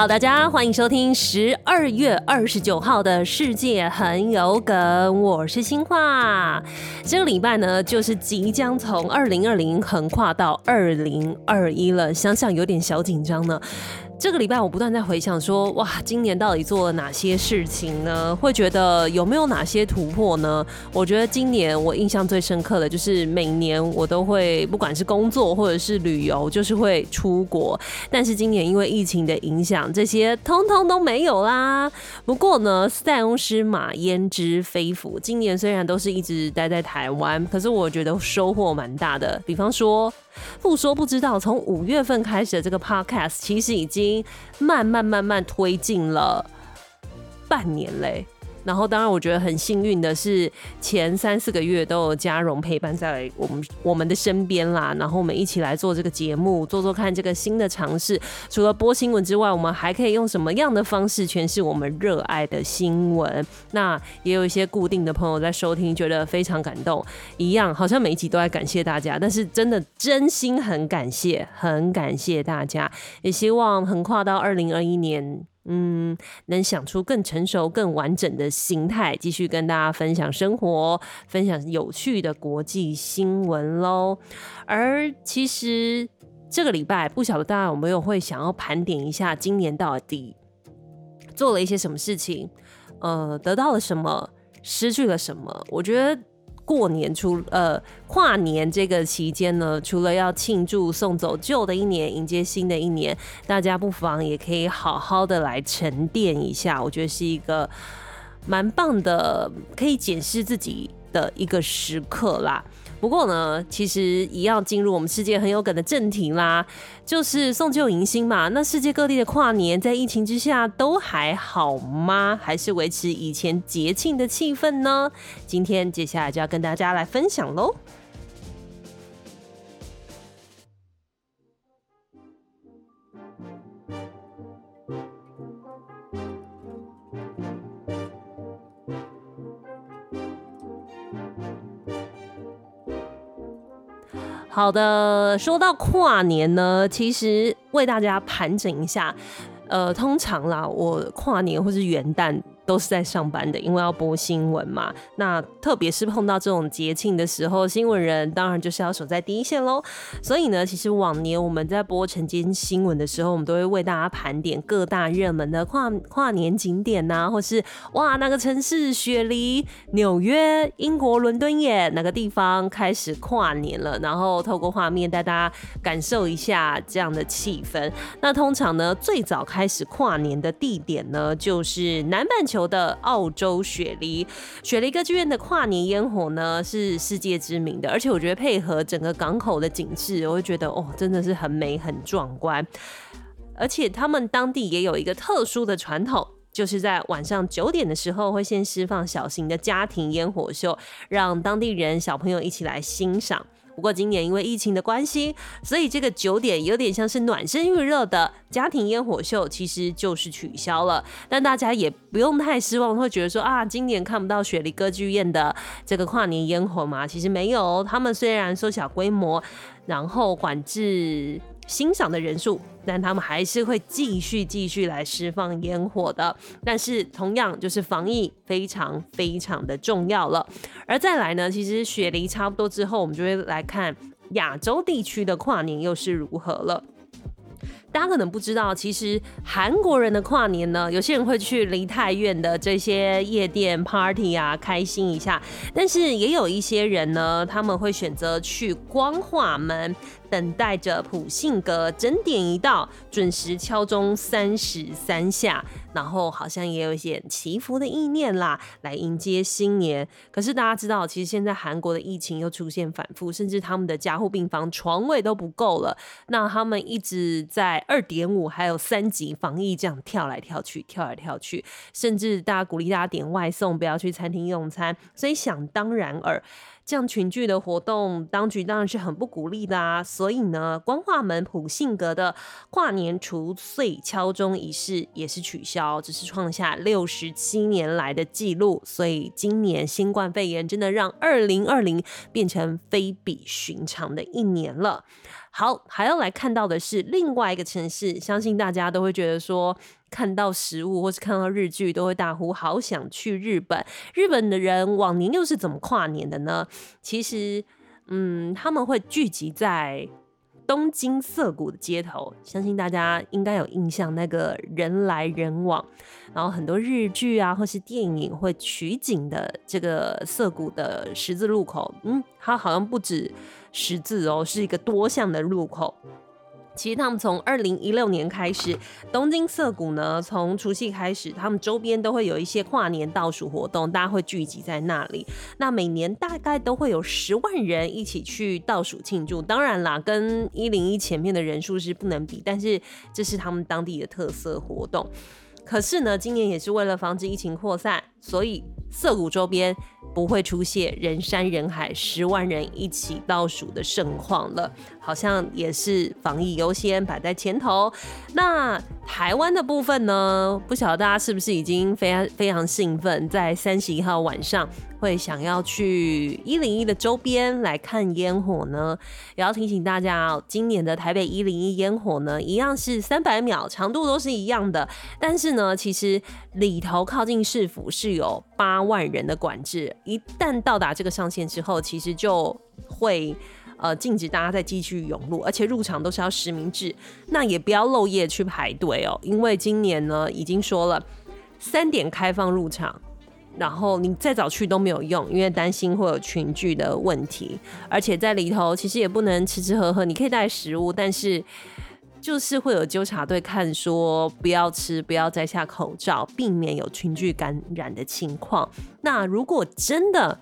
好大家欢迎收听十二月二十九号的世界很有梗，我是新化。这个礼拜呢，就是即将从二零二零横跨到二零二一了，想想有点小紧张呢。这个礼拜我不断在回想说，哇，今年到底做了哪些事情呢？会觉得有没有哪些突破呢？我觉得今年我印象最深刻的就是每年我都会，不管是工作或者是旅游，就是会出国。但是今年因为疫情的影响，这些通通都没有啦。不过呢，塞翁失马焉知非福，今年虽然都是一直待在台湾，可是我觉得收获蛮大的。比方说。不说不知道，从五月份开始的这个 podcast 其实已经慢慢慢慢推进了半年嘞。然后，当然，我觉得很幸运的是，前三四个月都有嘉荣陪伴在我们我们的身边啦。然后，我们一起来做这个节目，做做看这个新的尝试。除了播新闻之外，我们还可以用什么样的方式诠释我们热爱的新闻？那也有一些固定的朋友在收听，觉得非常感动。一样，好像每一集都在感谢大家，但是真的真心很感谢，很感谢大家。也希望横跨到二零二一年。嗯，能想出更成熟、更完整的形态，继续跟大家分享生活，分享有趣的国际新闻喽。而其实这个礼拜，不晓得大家有没有会想要盘点一下，今年到底做了一些什么事情？呃，得到了什么，失去了什么？我觉得。过年除呃跨年这个期间呢，除了要庆祝送走旧的一年，迎接新的一年，大家不妨也可以好好的来沉淀一下，我觉得是一个蛮棒的，可以检视自己的一个时刻啦。不过呢，其实也要进入我们世界很有梗的正题啦，就是送旧迎新嘛。那世界各地的跨年在疫情之下都还好吗？还是维持以前节庆的气氛呢？今天接下来就要跟大家来分享喽。好的，说到跨年呢，其实为大家盘整一下，呃，通常啦，我跨年或是元旦。都是在上班的，因为要播新闻嘛。那特别是碰到这种节庆的时候，新闻人当然就是要守在第一线喽。所以呢，其实往年我们在播晨间新闻的时候，我们都会为大家盘点各大热门的跨跨年景点呐、或是哇，那个城市雪梨、纽约、英国伦敦耶，哪个地方开始跨年了？然后透过画面带大家感受一下这样的气氛。那通常呢，最早开始跨年的地点呢，就是南半球。的澳洲雪梨，雪梨歌剧院的跨年烟火呢，是世界知名的，而且我觉得配合整个港口的景致，我会觉得哦，真的是很美很壮观。而且他们当地也有一个特殊的传统，就是在晚上九点的时候会先释放小型的家庭烟火秀，让当地人小朋友一起来欣赏。不过今年因为疫情的关系，所以这个九点有点像是暖身预热的家庭烟火秀，其实就是取消了。但大家也不用太失望，会觉得说啊，今年看不到雪梨歌剧院的这个跨年烟火吗？其实没有，他们虽然缩小规模，然后管制。欣赏的人数，但他们还是会继续继续来释放烟火的。但是同样就是防疫非常非常的重要了。而再来呢，其实雪梨差不多之后，我们就会来看亚洲地区的跨年又是如何了。大家可能不知道，其实韩国人的跨年呢，有些人会去梨泰院的这些夜店 party 啊，开心一下。但是也有一些人呢，他们会选择去光化门。等待着普信阁整点一到，准时敲钟三十三下，然后好像也有一些祈福的意念啦，来迎接新年。可是大家知道，其实现在韩国的疫情又出现反复，甚至他们的加护病房床位都不够了。那他们一直在二点五还有三级防疫这样跳来跳去，跳来跳去，甚至大家鼓励大家点外送，不要去餐厅用餐。所以想当然尔。这样群聚的活动，当局当然是很不鼓励的啊。所以呢，光化门普信阁的跨年除岁敲钟仪式也是取消。消，只是创下六十七年来的记录。所以今年新冠肺炎真的让二零二零变成非比寻常的一年了。好，还要来看到的是另外一个城市，相信大家都会觉得说，看到食物或是看到日剧，都会大呼好想去日本。日本的人往年又是怎么跨年的呢？其实，嗯，他们会聚集在东京涩谷的街头，相信大家应该有印象，那个人来人往，然后很多日剧啊或是电影会取景的这个涩谷的十字路口，嗯，它好像不止。十字哦，是一个多项的路口。其实他们从二零一六年开始，东京涩谷呢，从除夕开始，他们周边都会有一些跨年倒数活动，大家会聚集在那里。那每年大概都会有十万人一起去倒数庆祝。当然啦，跟一零一前面的人数是不能比，但是这是他们当地的特色活动。可是呢，今年也是为了防止疫情扩散，所以涩谷周边不会出现人山人海、十万人一起倒数的盛况了。好像也是防疫优先摆在前头。那台湾的部分呢？不晓得大家是不是已经非常非常兴奋，在三十一号晚上会想要去一零一的周边来看烟火呢？也要提醒大家哦，今年的台北一零一烟火呢，一样是三百秒，长度都是一样的。但是呢，其实里头靠近市府是有八万人的管制，一旦到达这个上限之后，其实就会。呃，禁止大家再继续涌入，而且入场都是要实名制，那也不要漏夜去排队哦，因为今年呢已经说了三点开放入场，然后你再早去都没有用，因为担心会有群聚的问题，而且在里头其实也不能吃吃喝喝，你可以带食物，但是就是会有纠察队看说不要吃，不要摘下口罩，避免有群聚感染的情况。那如果真的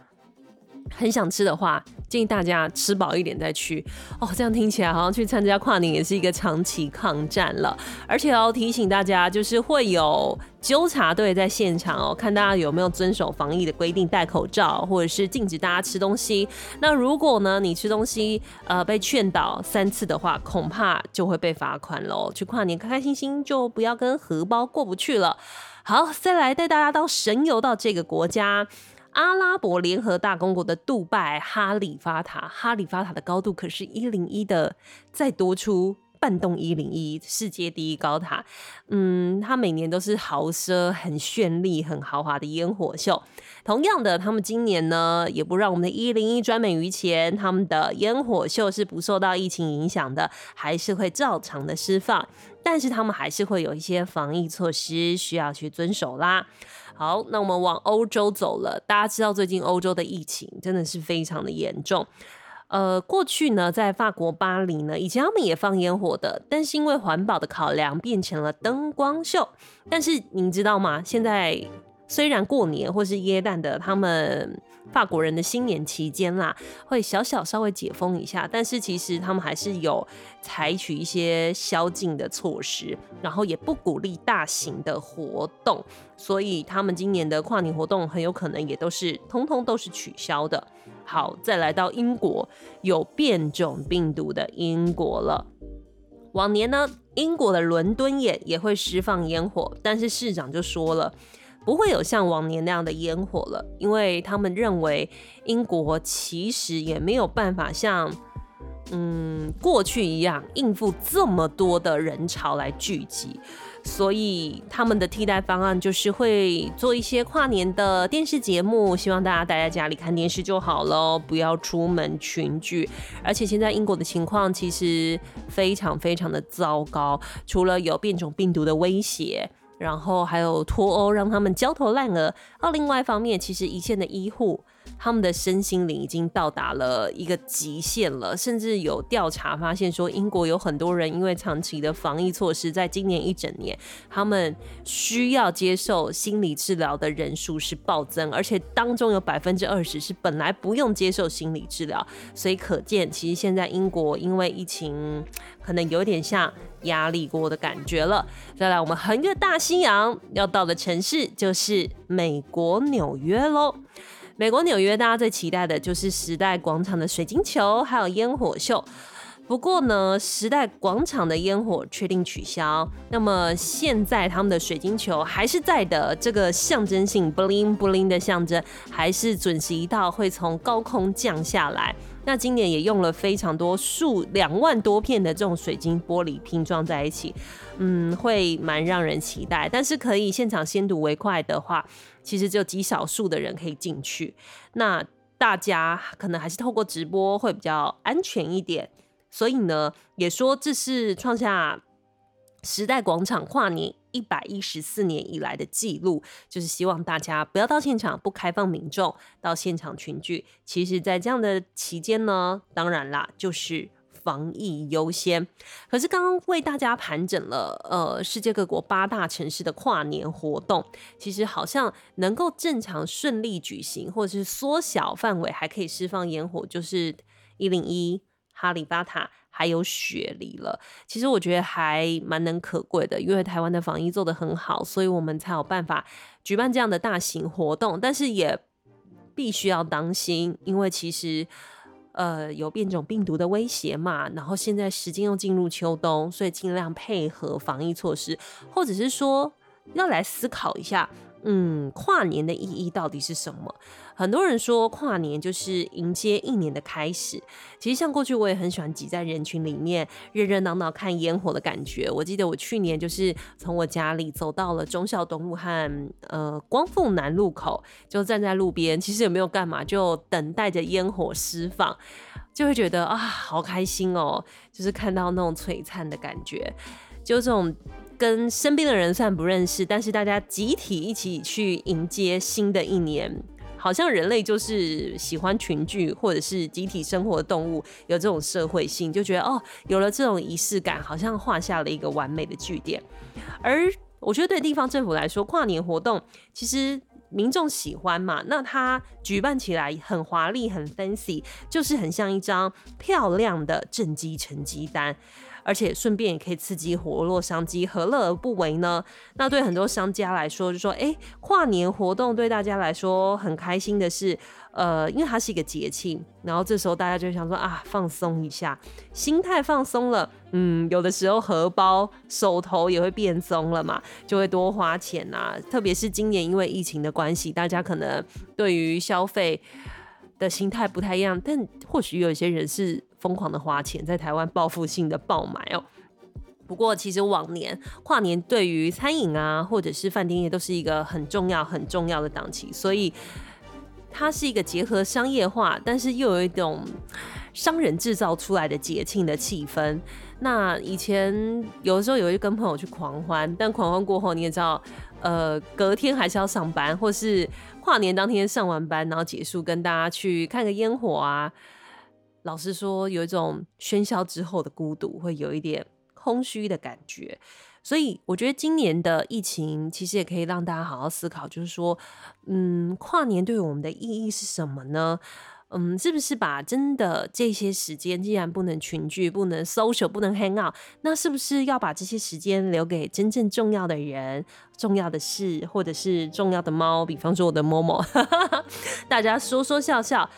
很想吃的话，建议大家吃饱一点再去哦。这样听起来好像去参加跨年也是一个长期抗战了。而且要提醒大家，就是会有纠察队在现场哦，看大家有没有遵守防疫的规定，戴口罩，或者是禁止大家吃东西。那如果呢，你吃东西呃被劝导三次的话，恐怕就会被罚款喽。去跨年开开心心，就不要跟荷包过不去了。好，再来带大家到神游到这个国家。阿拉伯联合大公国的杜拜哈利法塔，哈利法塔的高度可是一零一的再多出半栋一零一，世界第一高塔。嗯，它每年都是豪奢、很绚丽、很豪华的烟火秀。同样的，他们今年呢也不让我们的一零一专门于前，他们的烟火秀是不受到疫情影响的，还是会照常的释放。但是他们还是会有一些防疫措施需要去遵守啦。好，那我们往欧洲走了。大家知道最近欧洲的疫情真的是非常的严重。呃，过去呢，在法国巴黎呢，以前他们也放烟火的，但是因为环保的考量，变成了灯光秀。但是您知道吗？现在虽然过年或是耶诞的他们。法国人的新年期间啦，会小小稍微解封一下，但是其实他们还是有采取一些宵禁的措施，然后也不鼓励大型的活动，所以他们今年的跨年活动很有可能也都是通通都是取消的。好，再来到英国，有变种病毒的英国了。往年呢，英国的伦敦眼也会释放烟火，但是市长就说了。不会有像往年那样的烟火了，因为他们认为英国其实也没有办法像嗯过去一样应付这么多的人潮来聚集，所以他们的替代方案就是会做一些跨年的电视节目，希望大家待在家里看电视就好了，不要出门群聚。而且现在英国的情况其实非常非常的糟糕，除了有变种病毒的威胁。然后还有脱欧，让他们焦头烂额。而另外一方面，其实一线的医护，他们的身心灵已经到达了一个极限了。甚至有调查发现说，英国有很多人因为长期的防疫措施，在今年一整年，他们需要接受心理治疗的人数是暴增，而且当中有百分之二十是本来不用接受心理治疗。所以可见，其实现在英国因为疫情，可能有点像。压力锅的感觉了。再来，我们横越大西洋要到的城市就是美国纽约喽。美国纽约，大家最期待的就是时代广场的水晶球，还有烟火秀。不过呢，时代广场的烟火确定取消。那么现在他们的水晶球还是在的，这个象征性 bling bling 的象征还是准时一到，会从高空降下来。那今年也用了非常多数两万多片的这种水晶玻璃拼装在一起，嗯，会蛮让人期待。但是可以现场先睹为快的话，其实只有极少数的人可以进去。那大家可能还是透过直播会比较安全一点。所以呢，也说这是创下时代广场跨年一百一十四年以来的记录，就是希望大家不要到现场，不开放民众到现场群聚。其实，在这样的期间呢，当然啦，就是防疫优先。可是刚刚为大家盘整了，呃，世界各国八大城市的跨年活动，其实好像能够正常顺利举行，或者是缩小范围，还可以释放烟火，就是一零一。哈利巴塔还有雪梨了，其实我觉得还蛮能可贵的，因为台湾的防疫做得很好，所以我们才有办法举办这样的大型活动。但是也必须要当心，因为其实呃有变种病毒的威胁嘛。然后现在时间又进入秋冬，所以尽量配合防疫措施，或者是说要来思考一下。嗯，跨年的意义到底是什么？很多人说跨年就是迎接一年的开始。其实像过去我也很喜欢挤在人群里面，热热闹闹看烟火的感觉。我记得我去年就是从我家里走到了忠孝东路和呃光复南路口，就站在路边，其实也没有干嘛，就等待着烟火释放，就会觉得啊，好开心哦，就是看到那种璀璨的感觉，就这种。跟身边的人算不认识，但是大家集体一起去迎接新的一年，好像人类就是喜欢群聚或者是集体生活的动物，有这种社会性，就觉得哦，有了这种仪式感，好像画下了一个完美的句点。而我觉得对地方政府来说，跨年活动其实民众喜欢嘛，那它举办起来很华丽、很 fancy，就是很像一张漂亮的政绩成绩单。而且顺便也可以刺激活络商机，何乐而不为呢？那对很多商家来说，就说，哎、跨年活动对大家来说很开心的是，呃，因为它是一个节庆，然后这时候大家就想说啊，放松一下，心态放松了，嗯，有的时候荷包手头也会变松了嘛，就会多花钱啊。特别是今年因为疫情的关系，大家可能对于消费的心态不太一样，但或许有些人是。疯狂的花钱，在台湾报复性的爆买哦。不过，其实往年跨年对于餐饮啊，或者是饭店业都是一个很重要、很重要的档期，所以它是一个结合商业化，但是又有一种商人制造出来的节庆的气氛。那以前有的时候也会跟朋友去狂欢，但狂欢过后你也知道，呃，隔天还是要上班，或是跨年当天上完班，然后结束跟大家去看个烟火啊。老实说，有一种喧嚣之后的孤独，会有一点空虚的感觉。所以，我觉得今年的疫情其实也可以让大家好好思考，就是说，嗯，跨年对我们的意义是什么呢？嗯，是不是把真的这些时间，既然不能群聚、不能 social、不能 hang out，那是不是要把这些时间留给真正重要的人、重要的事，或者是重要的猫？比方说我的 Momo，大家说说笑笑，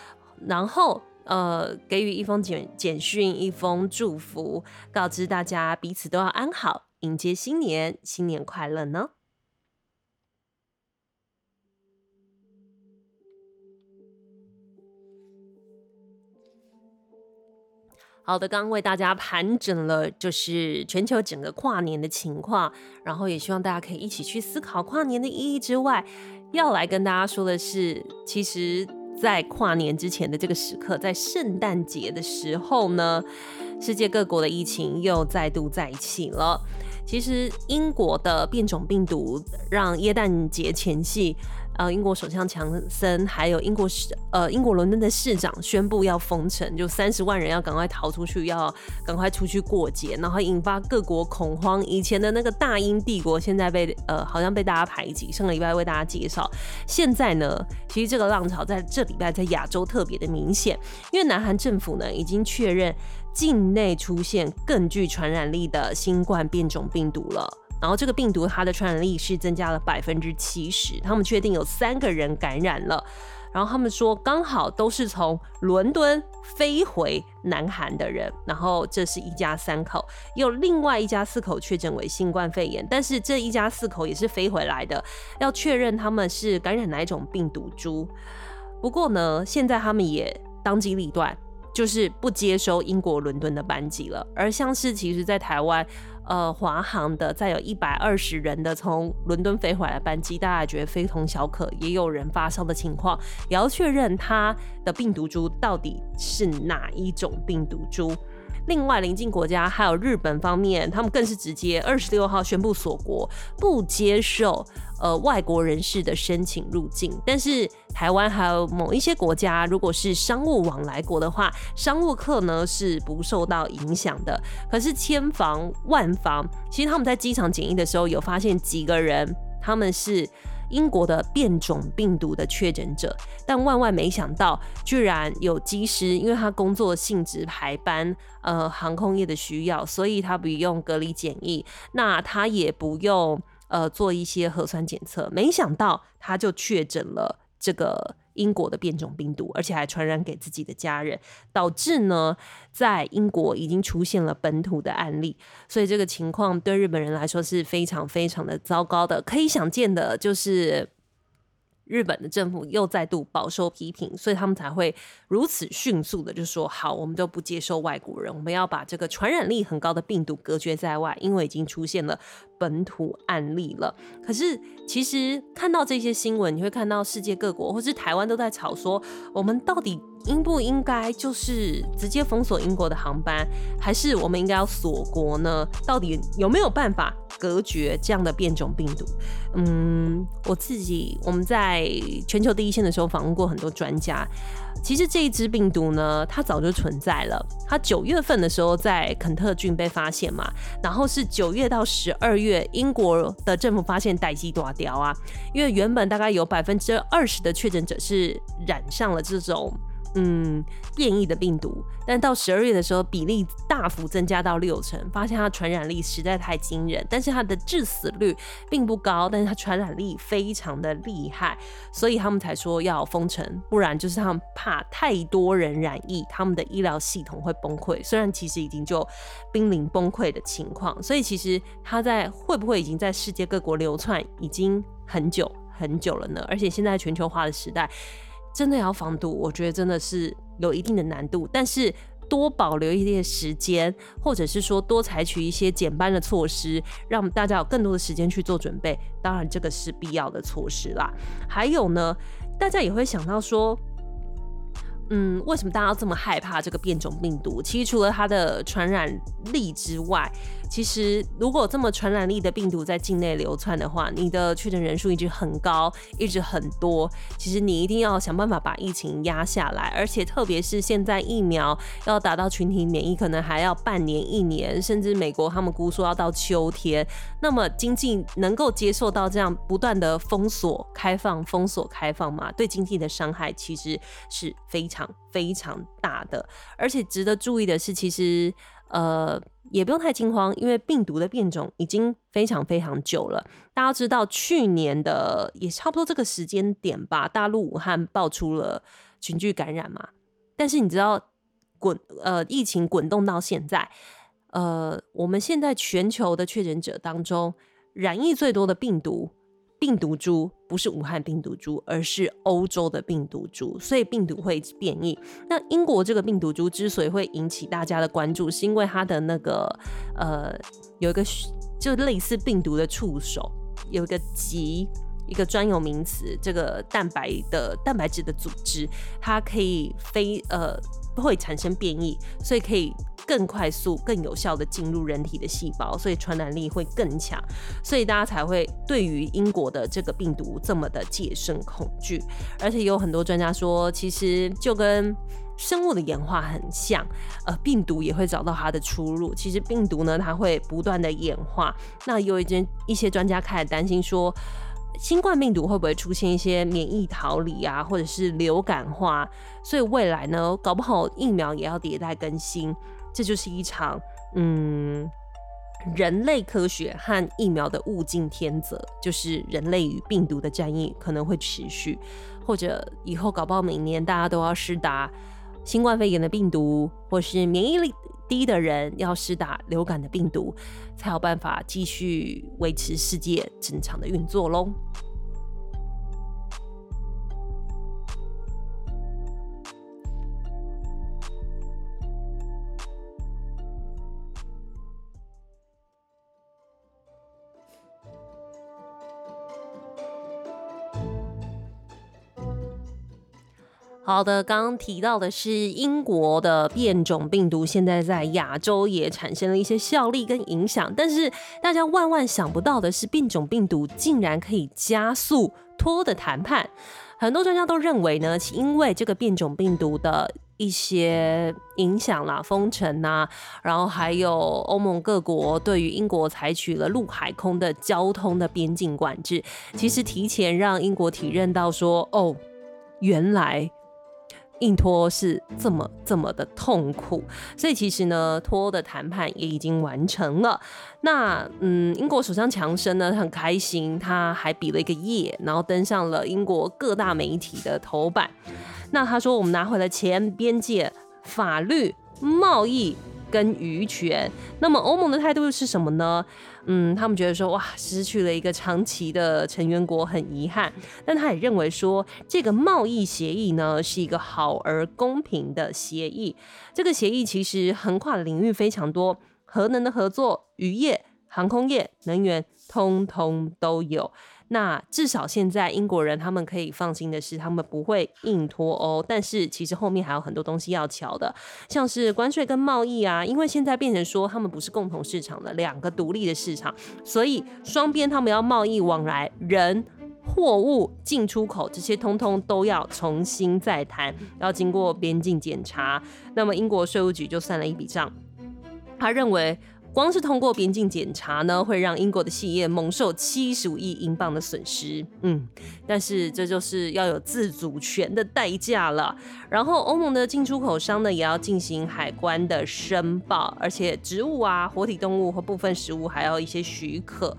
然后。呃，给予一封简简讯，一封祝福，告知大家彼此都要安好，迎接新年，新年快乐呢。好的，刚刚为大家盘整了，就是全球整个跨年的情况，然后也希望大家可以一起去思考跨年的意义之外，要来跟大家说的是，其实。在跨年之前的这个时刻，在圣诞节的时候呢，世界各国的疫情又再度再起了。其实，英国的变种病毒让耶诞节前夕。呃，英国首相强森还有英国市呃英国伦敦的市长宣布要封城，就三十万人要赶快逃出去，要赶快出去过节，然后引发各国恐慌。以前的那个大英帝国现在被呃好像被大家排挤。上个礼拜为大家介绍，现在呢，其实这个浪潮在这礼拜在亚洲特别的明显，因为南韩政府呢已经确认境内出现更具传染力的新冠变种病毒了。然后这个病毒它的传染力是增加了百分之七十，他们确定有三个人感染了，然后他们说刚好都是从伦敦飞回南韩的人，然后这是一家三口，有另外一家四口确诊为新冠肺炎，但是这一家四口也是飞回来的，要确认他们是感染哪一种病毒株。不过呢，现在他们也当机立断。就是不接收英国伦敦的班机了，而像是其实，在台湾，呃，华航的再有一百二十人的从伦敦飞回来的班机，大家觉得非同小可，也有人发烧的情况，也要确认它的病毒株到底是哪一种病毒株。另外，邻近国家还有日本方面，他们更是直接二十六号宣布锁国，不接受呃外国人士的申请入境。但是台湾还有某一些国家，如果是商务往来国的话，商务客呢是不受到影响的。可是千防万防，其实他们在机场检疫的时候，有发现几个人他们是。英国的变种病毒的确诊者，但万万没想到，居然有机师，因为他工作性质排班，呃，航空业的需要，所以他不用隔离检疫，那他也不用呃做一些核酸检测，没想到他就确诊了这个。英国的变种病毒，而且还传染给自己的家人，导致呢，在英国已经出现了本土的案例，所以这个情况对日本人来说是非常非常的糟糕的。可以想见的就是。日本的政府又再度饱受批评，所以他们才会如此迅速的就说：“好，我们都不接受外国人，我们要把这个传染力很高的病毒隔绝在外，因为已经出现了本土案例了。”可是，其实看到这些新闻，你会看到世界各国或是台湾都在吵说：“我们到底应不应该就是直接封锁英国的航班，还是我们应该要锁国呢？到底有没有办法隔绝这样的变种病毒？”嗯，我自己我们在全球第一线的时候访问过很多专家。其实这一支病毒呢，它早就存在了。它九月份的时候在肯特郡被发现嘛，然后是九月到十二月，英国的政府发现代志大掉啊，因为原本大概有百分之二十的确诊者是染上了这种。嗯，变异的病毒，但到十二月的时候，比例大幅增加到六成，发现它传染力实在太惊人，但是它的致死率并不高，但是它传染力非常的厉害，所以他们才说要封城，不然就是他们怕太多人染疫，他们的医疗系统会崩溃。虽然其实已经就濒临崩溃的情况，所以其实它在会不会已经在世界各国流窜已经很久很久了呢？而且现在全球化的时代。真的要防堵，我觉得真的是有一定的难度。但是多保留一点时间，或者是说多采取一些减班的措施，让大家有更多的时间去做准备。当然，这个是必要的措施啦。还有呢，大家也会想到说，嗯，为什么大家要这么害怕这个变种病毒？其实除了它的传染力之外，其实，如果这么传染力的病毒在境内流窜的话，你的确诊人数一直很高，一直很多。其实你一定要想办法把疫情压下来，而且特别是现在疫苗要达到群体免疫，可能还要半年、一年，甚至美国他们估说要到秋天。那么经济能够接受到这样不断的封锁、开放、封锁、开放吗？对经济的伤害其实是非常非常大的。而且值得注意的是，其实呃。也不用太惊慌，因为病毒的变种已经非常非常久了。大家知道，去年的也差不多这个时间点吧，大陆武汉爆出了群聚感染嘛。但是你知道，滚呃疫情滚动到现在，呃，我们现在全球的确诊者当中，染疫最多的病毒。病毒株不是武汉病毒株，而是欧洲的病毒株，所以病毒会变异。那英国这个病毒株之所以会引起大家的关注，是因为它的那个呃有一个就类似病毒的触手，有一个极一个专有名词，这个蛋白的蛋白质的组织，它可以非呃会产生变异，所以可以。更快速、更有效的进入人体的细胞，所以传染力会更强，所以大家才会对于英国的这个病毒这么的戒慎恐惧。而且有很多专家说，其实就跟生物的演化很像，呃，病毒也会找到它的出路。其实病毒呢，它会不断的演化。那有一些一些专家开始担心说，新冠病毒会不会出现一些免疫逃离啊，或者是流感化？所以未来呢，搞不好疫苗也要迭代更新。这就是一场，嗯，人类科学和疫苗的物竞天择，就是人类与病毒的战役可能会持续，或者以后搞不好每年大家都要施打新冠肺炎的病毒，或是免疫力低的人要施打流感的病毒，才有办法继续维持世界正常的运作喽。好的，刚刚提到的是英国的变种病毒，现在在亚洲也产生了一些效力跟影响。但是大家万万想不到的是，变种病毒竟然可以加速脱的谈判。很多专家都认为呢，因为这个变种病毒的一些影响啦、封城呐，然后还有欧盟各国对于英国采取了陆海空的交通的边境管制，其实提前让英国体认到说，哦，原来。硬拖是这么这么的痛苦，所以其实呢，脱欧的谈判也已经完成了。那嗯，英国首相强生呢很开心，他还比了一个耶，然后登上了英国各大媒体的头版。那他说：“我们拿回了钱、边界、法律、贸易。”跟渔权，那么欧盟的态度是什么呢？嗯，他们觉得说，哇，失去了一个长期的成员国，很遗憾。但他也认为说，这个贸易协议呢，是一个好而公平的协议。这个协议其实横跨的领域非常多，核能的合作、渔业、航空业、能源，通通都有。那至少现在英国人他们可以放心的是，他们不会硬脱欧。但是其实后面还有很多东西要瞧的，像是关税跟贸易啊，因为现在变成说他们不是共同市场的两个独立的市场，所以双边他们要贸易往来，人、货物进出口这些通通都要重新再谈，要经过边境检查。那么英国税务局就算了一笔账，他认为。光是通过边境检查呢，会让英国的企业蒙受七十五亿英镑的损失。嗯，但是这就是要有自主权的代价了。然后欧盟的进出口商呢，也要进行海关的申报，而且植物啊、活体动物和部分食物还要一些许可。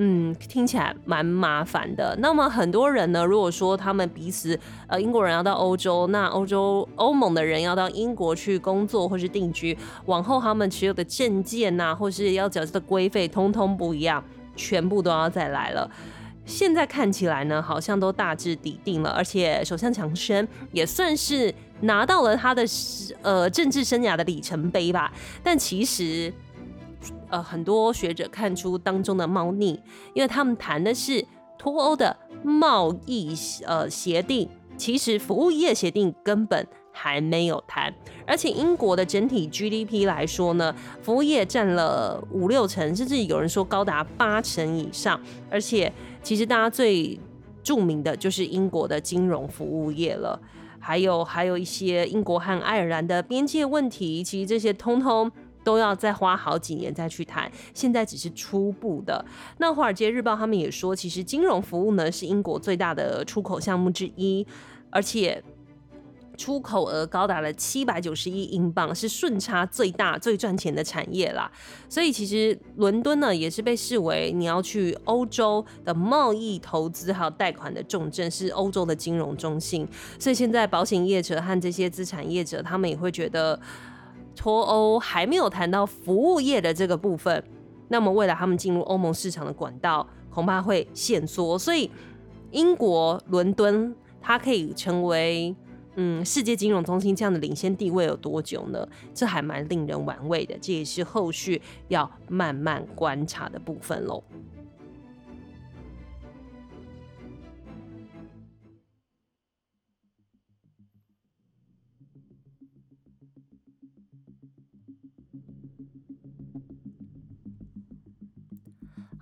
嗯，听起来蛮麻烦的。那么很多人呢，如果说他们彼此，呃，英国人要到欧洲，那欧洲欧盟的人要到英国去工作或是定居，往后他们持有的证件呐，或是要缴交的规费，通通不一样，全部都要再来了。现在看起来呢，好像都大致底定了，而且首相强生也算是拿到了他的呃政治生涯的里程碑吧。但其实。呃，很多学者看出当中的猫腻，因为他们谈的是脱欧的贸易呃协定，其实服务业协定根本还没有谈，而且英国的整体 GDP 来说呢，服务业占了五六成，甚至有人说高达八成以上，而且其实大家最著名的就是英国的金融服务业了，还有还有一些英国和爱尔兰的边界问题，其实这些通通。都要再花好几年再去谈，现在只是初步的。那《华尔街日报》他们也说，其实金融服务呢是英国最大的出口项目之一，而且出口额高达了七百九十亿英镑，是顺差最大、最赚钱的产业啦。所以其实伦敦呢也是被视为你要去欧洲的贸易、投资还有贷款的重镇，是欧洲的金融中心。所以现在保险业者和这些资产业者，他们也会觉得。脱欧还没有谈到服务业的这个部分，那么未来他们进入欧盟市场的管道恐怕会限缩，所以英国伦敦它可以成为嗯世界金融中心这样的领先地位有多久呢？这还蛮令人玩味的，这也是后续要慢慢观察的部分喽。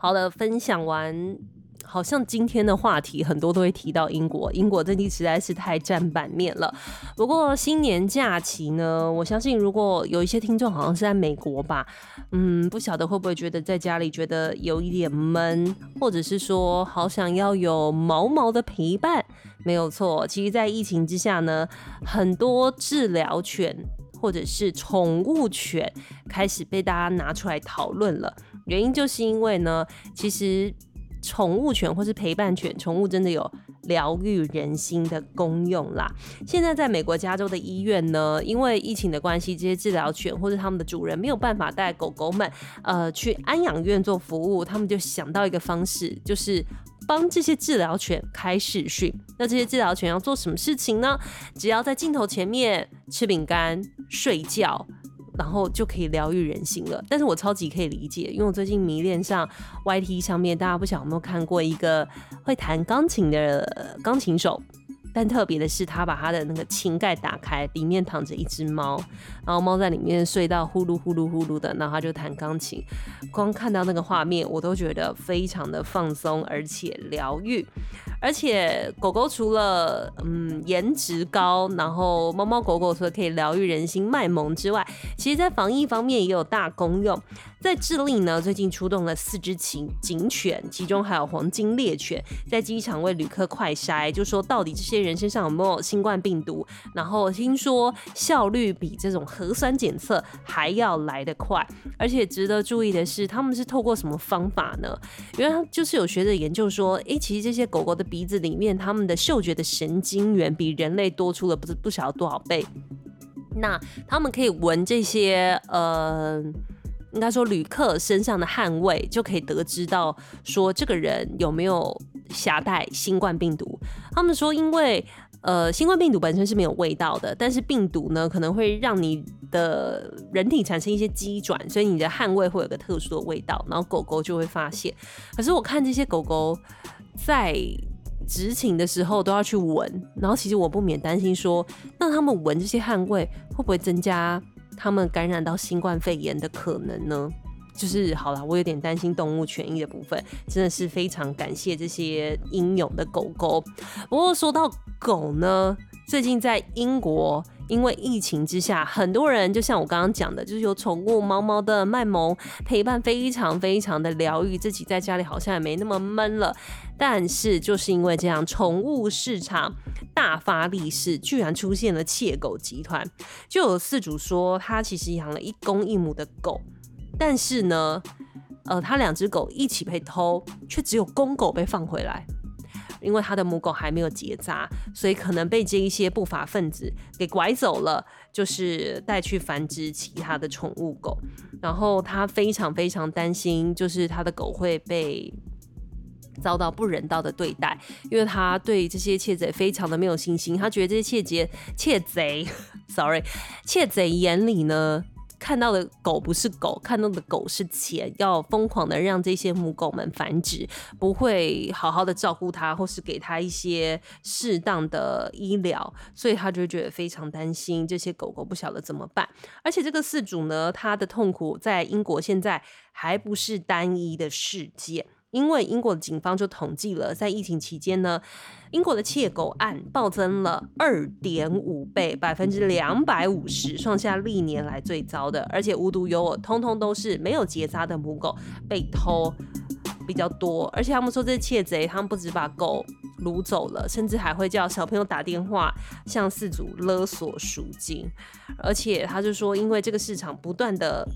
好的，分享完，好像今天的话题很多都会提到英国，英国最近实在是太占版面了。不过新年假期呢，我相信如果有一些听众好像是在美国吧，嗯，不晓得会不会觉得在家里觉得有一点闷，或者是说好想要有毛毛的陪伴。没有错，其实，在疫情之下呢，很多治疗犬或者是宠物犬开始被大家拿出来讨论了。原因就是因为呢，其实宠物犬或是陪伴犬，宠物真的有疗愈人心的功用啦。现在在美国加州的医院呢，因为疫情的关系，这些治疗犬或者他们的主人没有办法带狗狗们呃去安养院做服务，他们就想到一个方式，就是帮这些治疗犬开视讯。那这些治疗犬要做什么事情呢？只要在镜头前面吃饼干、睡觉。然后就可以疗愈人心了，但是我超级可以理解，因为我最近迷恋上 YT 上面，大家不晓有没有看过一个会弹钢琴的钢琴手。但特别的是，他把他的那个琴盖打开，里面躺着一只猫，然后猫在里面睡到呼噜呼噜呼噜的，然后他就弹钢琴。光看到那个画面，我都觉得非常的放松，而且疗愈。而且狗狗除了嗯颜值高，然后猫猫狗狗除了可以疗愈人心、卖萌之外，其实在防疫方面也有大功用。在智利呢，最近出动了四只警警犬，其中还有黄金猎犬，在机场为旅客快筛，就说到底这些人身上有没有新冠病毒。然后听说效率比这种核酸检测还要来得快，而且值得注意的是，他们是透过什么方法呢？原来就是有学者研究说，诶，其实这些狗狗的鼻子里面，他们的嗅觉的神经元比人类多出了不知不晓得多少倍。那他们可以闻这些呃。应该说，旅客身上的汗味就可以得知到说这个人有没有携带新冠病毒。他们说，因为呃，新冠病毒本身是没有味道的，但是病毒呢可能会让你的人体产生一些机转，所以你的汗味会有个特殊的味道，然后狗狗就会发现。可是我看这些狗狗在执勤的时候都要去闻，然后其实我不免担心说，那他们闻这些汗味会不会增加？他们感染到新冠肺炎的可能呢？就是好了，我有点担心动物权益的部分，真的是非常感谢这些英勇的狗狗。不过说到狗呢，最近在英国。因为疫情之下，很多人就像我刚刚讲的，就是有宠物猫猫的卖萌陪伴，非常非常的疗愈，自己在家里好像也没那么闷了。但是就是因为这样，宠物市场大发利市，居然出现了窃狗集团。就有饲主说，他其实养了一公一母的狗，但是呢，呃，他两只狗一起被偷，却只有公狗被放回来。因为他的母狗还没有结扎，所以可能被这一些不法分子给拐走了，就是带去繁殖其他的宠物狗。然后他非常非常担心，就是他的狗会被遭到不人道的对待，因为他对这些窃贼非常的没有信心。他觉得这些窃贼、窃贼，sorry，窃贼眼里呢。看到的狗不是狗，看到的狗是钱，要疯狂的让这些母狗们繁殖，不会好好的照顾它，或是给它一些适当的医疗，所以他就觉得非常担心这些狗狗不晓得怎么办。而且这个饲主呢，他的痛苦在英国现在还不是单一的事件。因为英国的警方就统计了，在疫情期间呢，英国的窃狗案暴增了二点五倍，百分之两百五十，创下历年来最糟的。而且无独有偶，通通都是没有结扎的母狗被偷比较多。而且他们说，这窃贼他们不止把狗掳走了，甚至还会叫小朋友打电话向饲主勒索赎金。而且他就说，因为这个市场不断的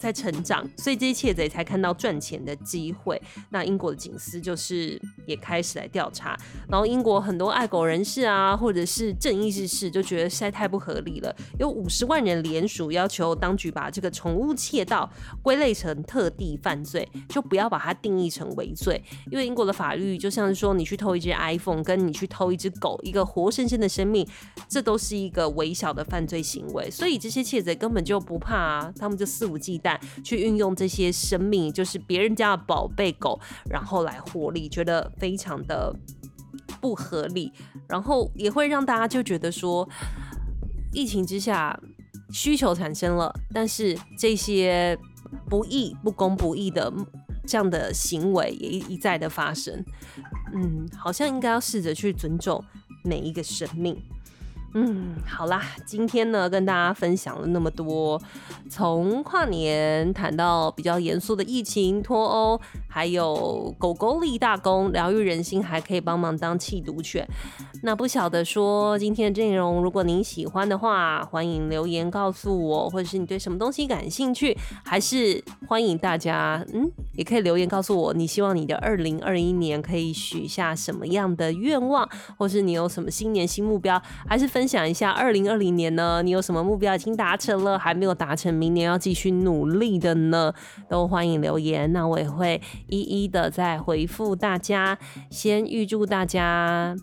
在成长，所以这些窃贼才看到赚钱的机会。那英国的警司就是也开始来调查，然后英国很多爱狗人士啊，或者是正义之士就觉得实在太不合理了，有五十万人联署要求当局把这个宠物窃盗归类成特地犯罪，就不要把它定义成违罪，因为英国的法律就像是说，你去偷一只 iPhone，跟你去偷一只狗，一个活生生的生命，这都是一个微小的犯罪行为，所以这些窃贼根本就不怕啊，他们就肆无忌惮。去运用这些生命，就是别人家的宝贝狗，然后来获利，觉得非常的不合理，然后也会让大家就觉得说，疫情之下需求产生了，但是这些不义、不公、不义的这样的行为也一再的发生。嗯，好像应该要试着去尊重每一个生命。嗯，好啦，今天呢跟大家分享了那么多，从跨年谈到比较严肃的疫情、脱欧，还有狗狗立大功，疗愈人心，还可以帮忙当缉毒犬。那不晓得说今天的内容，如果您喜欢的话，欢迎留言告诉我，或者是你对什么东西感兴趣，还是欢迎大家，嗯，也可以留言告诉我，你希望你的二零二一年可以许下什么样的愿望，或是你有什么新年新目标，还是分。分享一下，二零二零年呢，你有什么目标已经达成了，还没有达成，明年要继续努力的呢？都欢迎留言，那我也会一一的再回复大家。先预祝大家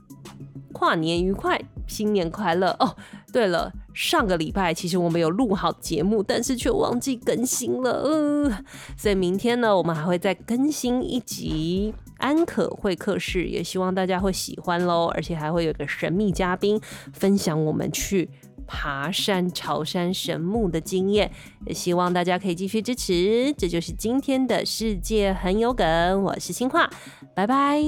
跨年愉快，新年快乐哦！对了，上个礼拜其实我们有录好节目，但是却忘记更新了，呃，所以明天呢，我们还会再更新一集。安可会客室，也希望大家会喜欢喽，而且还会有个神秘嘉宾分享我们去爬山、朝山神木的经验，也希望大家可以继续支持。这就是今天的世界很有梗，我是新化，拜拜。